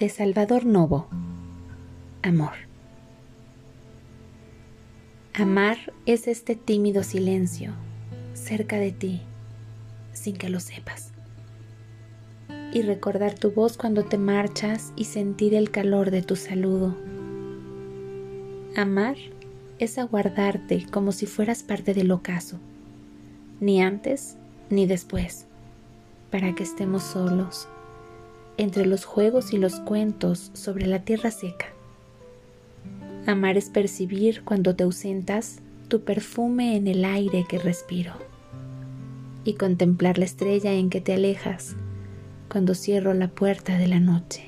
de Salvador Novo. Amor. Amar es este tímido silencio cerca de ti sin que lo sepas. Y recordar tu voz cuando te marchas y sentir el calor de tu saludo. Amar es aguardarte como si fueras parte del ocaso, ni antes ni después, para que estemos solos, entre los juegos y los cuentos sobre la tierra seca. Amar es percibir cuando te ausentas tu perfume en el aire que respiro y contemplar la estrella en que te alejas cuando cierro la puerta de la noche.